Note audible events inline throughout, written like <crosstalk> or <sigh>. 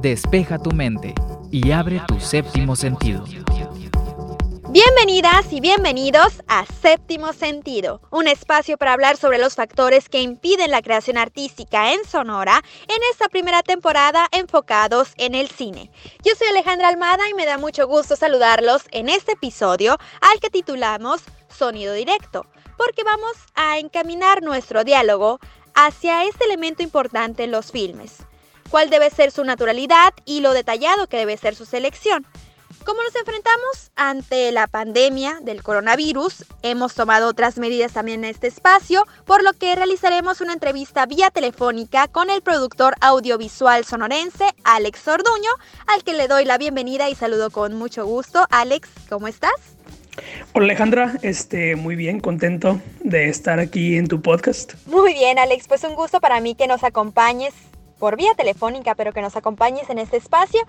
despeja tu mente y abre tu séptimo sentido. Bienvenidas y bienvenidos a Séptimo Sentido, un espacio para hablar sobre los factores que impiden la creación artística en Sonora en esta primera temporada enfocados en el cine. Yo soy Alejandra Almada y me da mucho gusto saludarlos en este episodio al que titulamos Sonido Directo, porque vamos a encaminar nuestro diálogo hacia este elemento importante en los filmes, cuál debe ser su naturalidad y lo detallado que debe ser su selección. Como nos enfrentamos ante la pandemia del coronavirus, hemos tomado otras medidas también en este espacio, por lo que realizaremos una entrevista vía telefónica con el productor audiovisual sonorense Alex Sorduño, al que le doy la bienvenida y saludo con mucho gusto. Alex, ¿cómo estás? Hola Alejandra, este, muy bien, contento de estar aquí en tu podcast. Muy bien, Alex, pues un gusto para mí que nos acompañes por vía telefónica, pero que nos acompañes en este espacio.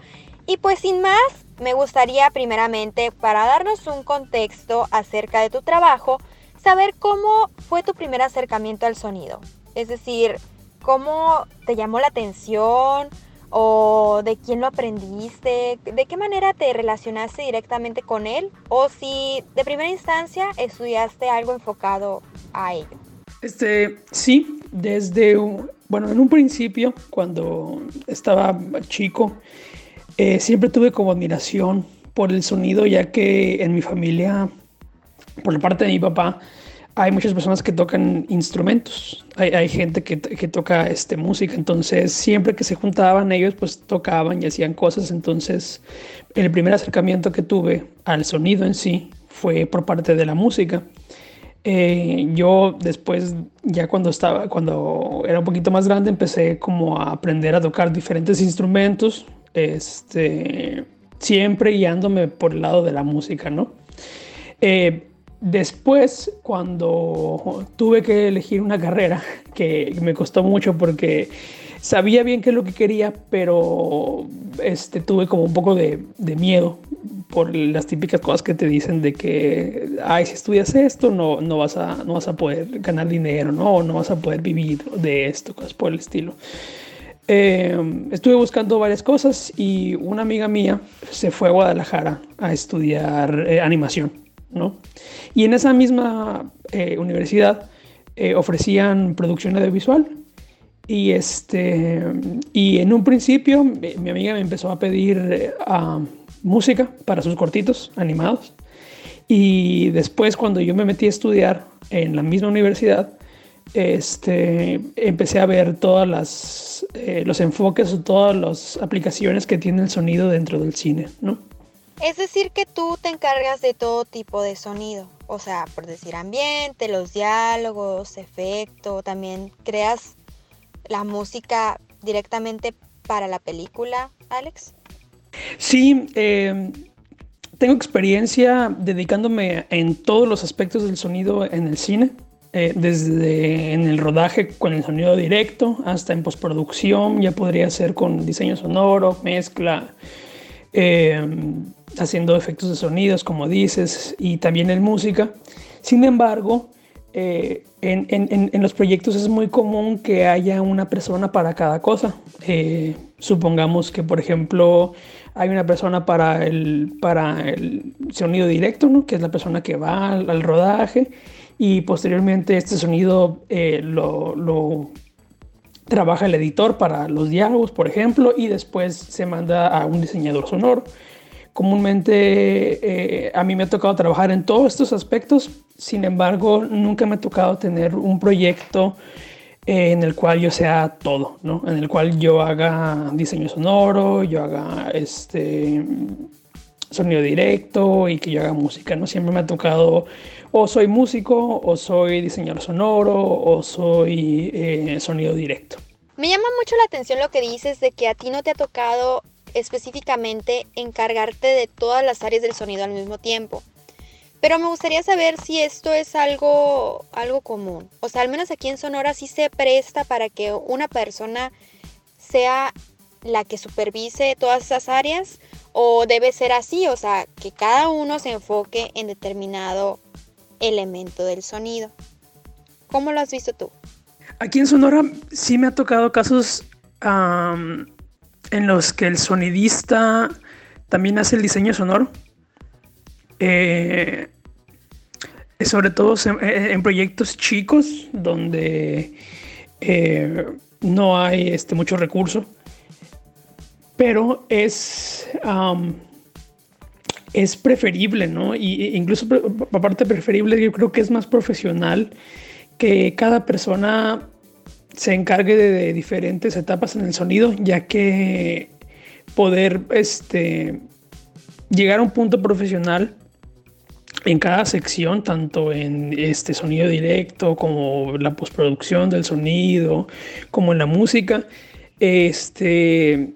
Y pues sin más, me gustaría primeramente, para darnos un contexto acerca de tu trabajo, saber cómo fue tu primer acercamiento al sonido. Es decir, cómo te llamó la atención o de quién lo aprendiste, de qué manera te relacionaste directamente con él o si de primera instancia estudiaste algo enfocado a ello. Este, sí, desde, bueno, en un principio, cuando estaba chico, eh, siempre tuve como admiración por el sonido, ya que en mi familia, por la parte de mi papá, hay muchas personas que tocan instrumentos, hay, gente que, que, toca este, música, entonces siempre que se juntaban ellos pues tocaban y hacían cosas, entonces el primer acercamiento que tuve al sonido en sí fue por parte de la música. Eh, yo después, ya cuando estaba, cuando era un poquito más grande, empecé como a aprender a tocar diferentes instrumentos, este, siempre guiándome por el lado de la música, ¿no? Eh, después, cuando tuve que elegir una carrera, <laughs> que me costó mucho porque sabía bien qué es lo que quería, pero este, tuve como un poco de, miedo por las típicas cosas que te dicen de que, ay, si estudias esto, no, no, vas, a, no vas a poder ganar dinero, no, no vas a poder vivir de esto, cosas por el estilo. Eh, estuve buscando varias cosas y una amiga mía se fue a Guadalajara a estudiar eh, animación, ¿no? Y en esa misma eh, universidad eh, ofrecían producción audiovisual. Y, este, y en un principio mi amiga me empezó a pedir a música para sus cortitos animados. Y después cuando yo me metí a estudiar en la misma universidad, este, empecé a ver todas las eh, los enfoques o todas las aplicaciones que tiene el sonido dentro del cine, ¿no? Es decir, que tú te encargas de todo tipo de sonido, o sea, por decir ambiente, los diálogos, efecto, también creas la música directamente para la película, Alex. Sí, eh, tengo experiencia dedicándome en todos los aspectos del sonido en el cine, eh, desde en el rodaje con el sonido directo hasta en postproducción, ya podría ser con diseño sonoro, mezcla, eh, haciendo efectos de sonidos, como dices, y también en música. Sin embargo, eh, en, los proyectos es muy común que haya una persona para cada cosa. Eh, supongamos que, por ejemplo, hay una persona para el, para el sonido directo, ¿no? que es la persona que va al, al rodaje, y posteriormente este sonido eh, lo, lo, trabaja el editor para los diálogos, por ejemplo, y después se manda a un diseñador sonoro. Comúnmente eh, a mí me ha tocado trabajar en todos estos aspectos, sin embargo, nunca me ha tocado tener un proyecto eh, en el cual yo sea todo, ¿no? En el cual yo haga diseño sonoro, yo haga este sonido directo y que yo haga música, ¿no? Siempre me ha tocado o soy músico, o soy diseñador sonoro, o soy eh, sonido directo. Me llama mucho la atención lo que dices de que a ti no te ha tocado específicamente encargarte de todas las áreas del sonido al mismo tiempo. Pero me gustaría saber si esto es algo, algo común. O sea, al menos aquí en Sonora sí se presta para que una persona sea la que supervise todas esas áreas o debe ser así, o sea, que cada uno se enfoque en determinado elemento del sonido. ¿Cómo lo has visto tú? Aquí en Sonora sí me ha tocado casos en los que el sonidista también hace el diseño sonoro. Eh, sobre todo en, proyectos chicos donde eh, no hay este, mucho recurso, pero es, es preferible, ¿no? Y incluso aparte preferible, yo creo que es más profesional que cada persona se encargue de, diferentes etapas en el sonido, ya que poder este, llegar a un punto profesional en cada sección, tanto en este sonido directo como la postproducción del sonido, como en la música, este,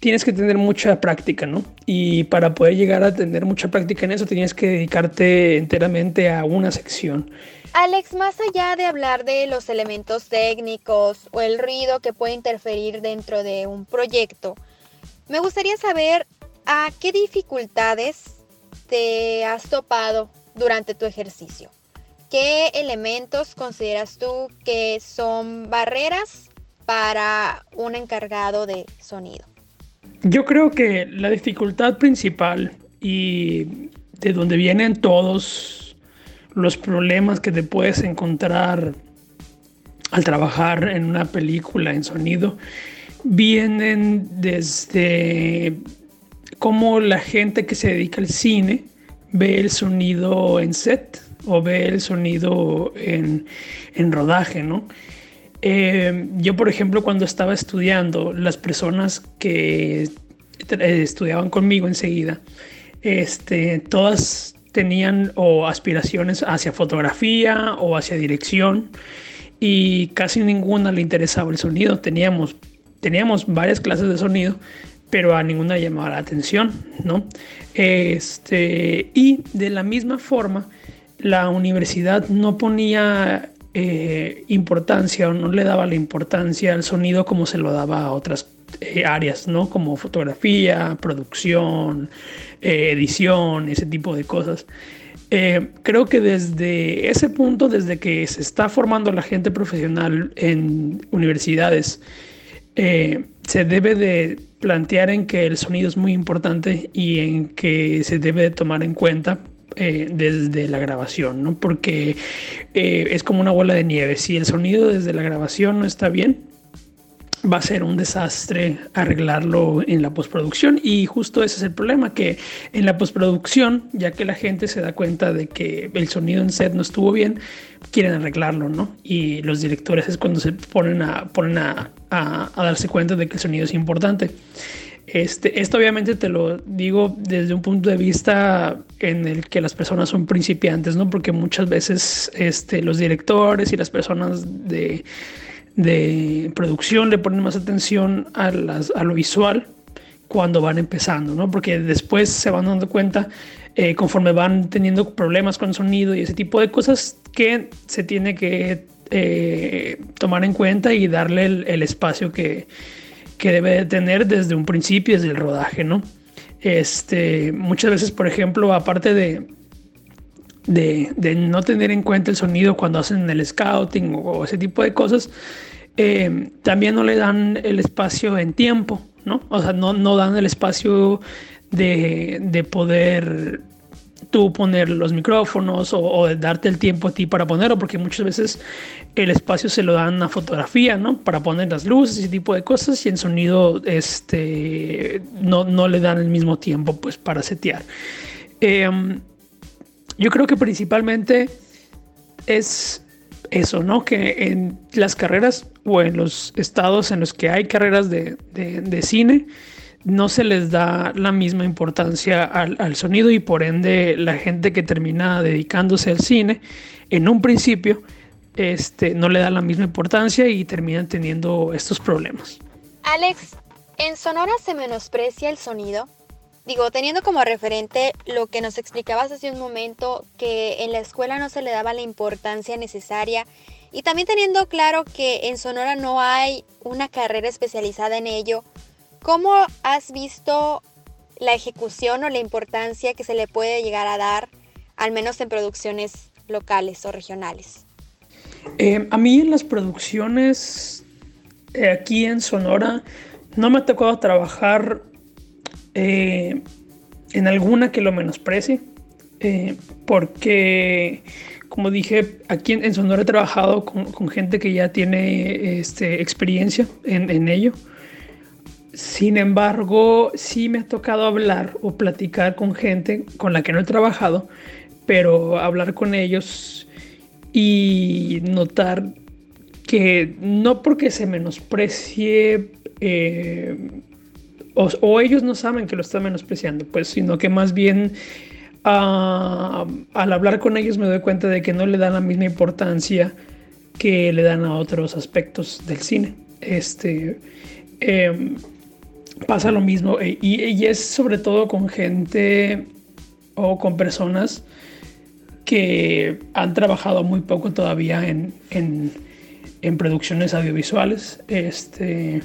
tienes que tener mucha práctica, ¿no? Y para poder llegar a tener mucha práctica en eso, tienes que dedicarte enteramente a una sección. Alex, más allá de hablar de los elementos técnicos o el ruido que puede interferir dentro de un proyecto, me gustaría saber a qué dificultades te has topado durante tu ejercicio. ¿Qué elementos consideras tú que son barreras para un encargado de sonido? Yo creo que la dificultad principal y de donde vienen todos los problemas que te puedes encontrar al trabajar en una película en sonido vienen desde cómo la gente que se dedica al cine ve el sonido en set o ve el sonido en, rodaje, ¿no? Eh, yo, por ejemplo, cuando estaba estudiando, las personas que estudiaban conmigo enseguida, este, todas tenían o aspiraciones hacia fotografía o hacia dirección y casi ninguna le interesaba el sonido. Teníamos, teníamos varias clases de sonido, pero a ninguna llamaba la atención, ¿no? Este, y de la misma forma, la universidad no ponía eh, importancia o no le daba la importancia al sonido como se lo daba a otras eh, áreas, ¿no? Como fotografía, producción, eh, edición, ese tipo de cosas. Creo que desde ese punto, desde que se está formando la gente profesional en universidades, se debe de plantear en que el sonido es muy importante y en que se debe de tomar en cuenta desde la grabación, ¿no? Porque es como una bola de nieve. Si el sonido desde la grabación no está bien, va a ser un desastre arreglarlo en la postproducción y justo ese es el problema que en la postproducción ya que la gente se da cuenta de que el sonido en set no estuvo bien quieren arreglarlo no y los directores es cuando se ponen a ponen a, a, darse cuenta de que el sonido es importante este, esto obviamente te lo digo desde un punto de vista en el que las personas son principiantes, ¿no? Porque muchas veces este, los directores y las personas de, producción le ponen más atención a lo visual cuando van empezando, ¿no? Porque después se van dando cuenta eh, conforme van teniendo problemas con el sonido y ese tipo de cosas que se tiene que eh, tomar en cuenta y darle el, espacio que, que, debe de tener desde un principio, desde el rodaje, ¿no? Este, muchas veces, por ejemplo, aparte de, de, no tener en cuenta el sonido cuando hacen el scouting o, ese tipo de cosas, eh, también no le dan el espacio en tiempo, ¿no? O sea, no, no dan el espacio de, de poder tú poner los micrófonos o, de darte el tiempo a ti para ponerlo, porque muchas veces el espacio se lo dan a fotografía, ¿no? Para poner las luces y ese tipo de cosas y en sonido este, no, no le dan el mismo tiempo pues para setear. Eh, yo creo que principalmente es eso, ¿no? Que en las carreras o en los estados en los que hay carreras de, cine, no se les da la misma importancia al, sonido y por ende la gente que termina dedicándose al cine en un principio este, no le da la misma importancia y terminan teniendo estos problemas. Alex, ¿en Sonora se menosprecia el sonido? Digo, teniendo como referente lo que nos explicabas hace un momento, que en la escuela no se le daba la importancia necesaria y también teniendo claro que en Sonora no hay una carrera especializada en ello, ¿cómo has visto la ejecución o la importancia que se le puede llegar a dar, al menos en producciones locales o regionales? Eh, a mí en las producciones eh, aquí en Sonora no me ha tocado trabajar eh, en alguna que lo menosprecie, porque, como dije, aquí en, Sonora he trabajado con, gente que ya tiene este, experiencia en, en ello. Sin embargo, sí me ha tocado hablar o platicar con gente con la que no he trabajado, pero hablar con ellos y notar que no porque se menosprecie eh, o, ellos no saben que lo están menospreciando, pues, sino que más bien ah, al hablar con ellos me doy cuenta de que no le dan la misma importancia que le dan a otros aspectos del cine. Este em, pasa lo mismo y, y, es sobre todo con gente o con personas que han trabajado muy poco todavía en, en, en producciones audiovisuales. Este,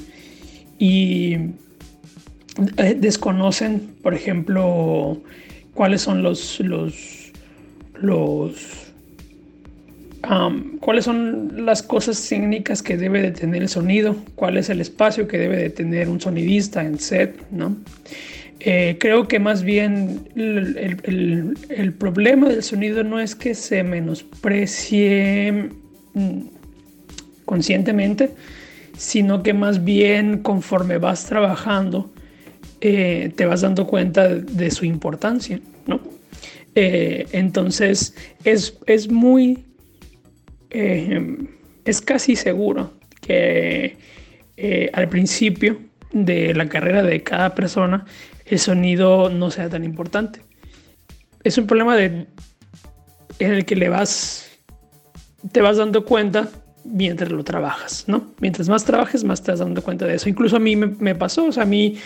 y eh, desconocen, por ejemplo, cuáles son los, los, los cuáles son las cosas técnicas que debe de tener el sonido, cuál es el espacio que debe de tener un sonidista en set, ¿no? Eh, creo que más bien el, el, problema del sonido no es que se menosprecie mm, conscientemente, sino que más bien conforme vas trabajando, eh, te vas dando cuenta de, su importancia, ¿no? Eh, entonces es, es muy, eh, es casi seguro que al principio de la carrera de cada persona el sonido no sea tan importante. Es un problema de, en el que le vas, te vas dando cuenta mientras lo trabajas, ¿no? Mientras más trabajes, más te vas dando cuenta de eso. Incluso a mí me, pasó, o sea, a mí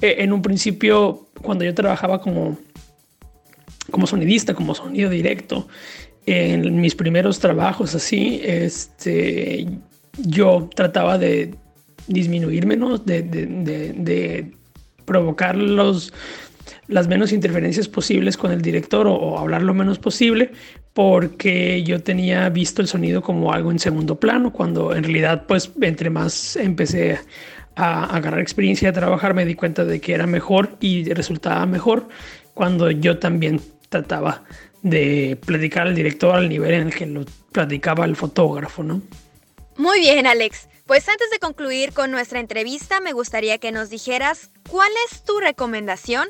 eh, en un principio, cuando yo trabajaba como, como sonidista, como sonido directo, en mis primeros trabajos así, este, yo trataba de disminuirme, ¿no? De, provocar los, las menos interferencias posibles con el director o, hablar lo menos posible porque yo tenía visto el sonido como algo en segundo plano, cuando en realidad, pues, entre más empecé a agarrar experiencia de trabajar, me di cuenta de que era mejor y resultaba mejor cuando yo también trataba de platicar al director al nivel en el que lo platicaba el fotógrafo, ¿no? Muy bien, Alex. Pues antes de concluir con nuestra entrevista, me gustaría que nos dijeras cuál es tu recomendación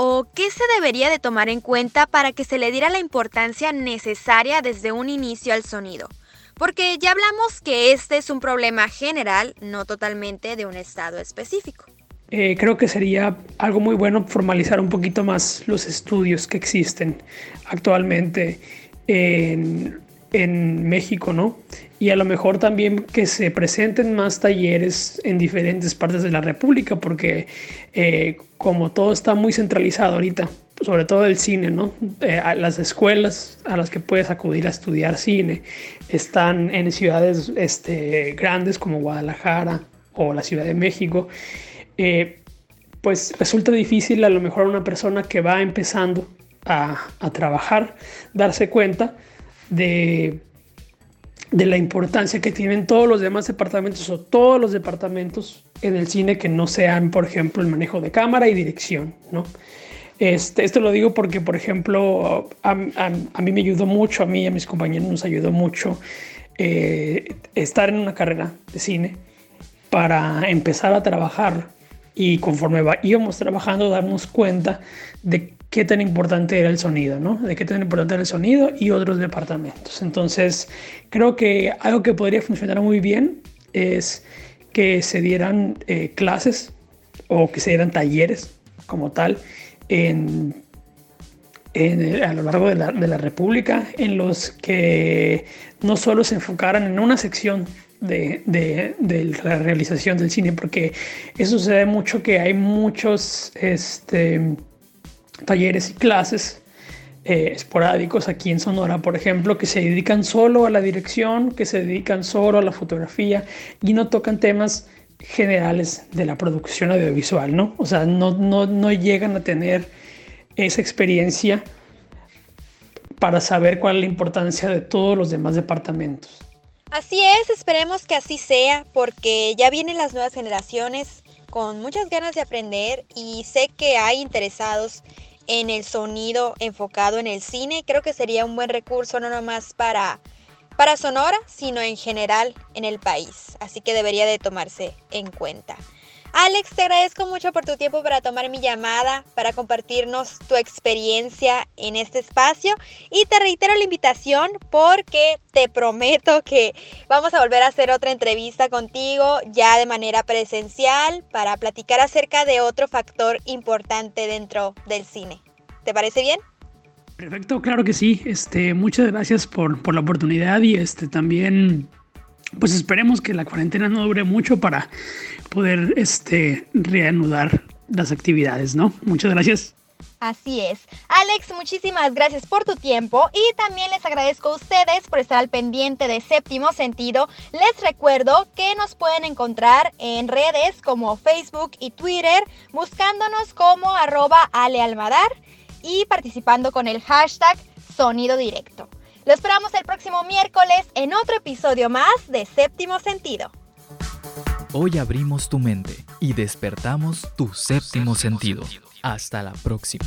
¿O qué se debería de tomar en cuenta para que se le diera la importancia necesaria desde un inicio al sonido? Porque ya hablamos que este es un problema general, no totalmente de un estado específico. Eh, creo que sería algo muy bueno formalizar un poquito más los estudios que existen actualmente en, México, ¿no? y a lo mejor también que se presenten más talleres en diferentes partes de la República, porque eh, como todo está muy centralizado ahorita, sobre todo el cine, ¿no? Eh, las escuelas a las que puedes acudir a estudiar cine están en ciudades este, grandes como Guadalajara o la Ciudad de México. Eh, pues resulta difícil a lo mejor a una persona que va empezando a, a trabajar darse cuenta de de la importancia que tienen todos los demás departamentos o todos los departamentos en el cine que no sean, por ejemplo, el manejo de cámara y dirección, ¿no? Este, esto lo digo porque, por ejemplo, a, mí me ayudó mucho, a mí y a mis compañeros nos ayudó mucho eh, estar en una carrera de cine para empezar a trabajar y conforme íbamos trabajando darnos cuenta de qué tan importante era el sonido, ¿no? De qué tan importante era el sonido y otros departamentos. Entonces, creo que algo que podría funcionar muy bien es que se dieran eh, clases o que se dieran talleres como tal en, en, a lo largo de la, de la República en los que no solo se enfocaran en una sección de, de, de, la realización del cine, porque eso sucede mucho que hay muchos este, talleres y clases eh, esporádicos aquí en Sonora, por ejemplo, que se dedican solo a la dirección, que se dedican solo a la fotografía y no tocan temas generales de la producción audiovisual, ¿no? O sea, no, no, no llegan a tener esa experiencia para saber cuál es la importancia de todos los demás departamentos. Así es, esperemos que así sea, porque ya vienen las nuevas generaciones con muchas ganas de aprender y sé que hay interesados en el sonido enfocado en el cine. Creo que sería un buen recurso no nomás para, para Sonora, sino en general en el país. Así que debería de tomarse en cuenta. Alex, te agradezco mucho por tu tiempo para tomar mi llamada, para compartirnos tu experiencia en este espacio y te reitero la invitación porque te prometo que vamos a volver a hacer otra entrevista contigo ya de manera presencial para platicar acerca de otro factor importante dentro del cine. ¿Te parece bien? Perfecto, claro que sí. Este, muchas gracias por, por la oportunidad y este también pues esperemos que la cuarentena no dure mucho para poder este, reanudar las actividades, ¿no? Muchas gracias. Así es. Alex, muchísimas gracias por tu tiempo y también les agradezco a ustedes por estar al pendiente de Séptimo Sentido. Les recuerdo que nos pueden encontrar en redes como Facebook y Twitter buscándonos como arroba alealmadar y participando con el hashtag sonido directo. Lo esperamos el próximo miércoles en otro episodio más de Séptimo Sentido. Hoy abrimos tu mente y despertamos tu séptimo sentido. Hasta la próxima.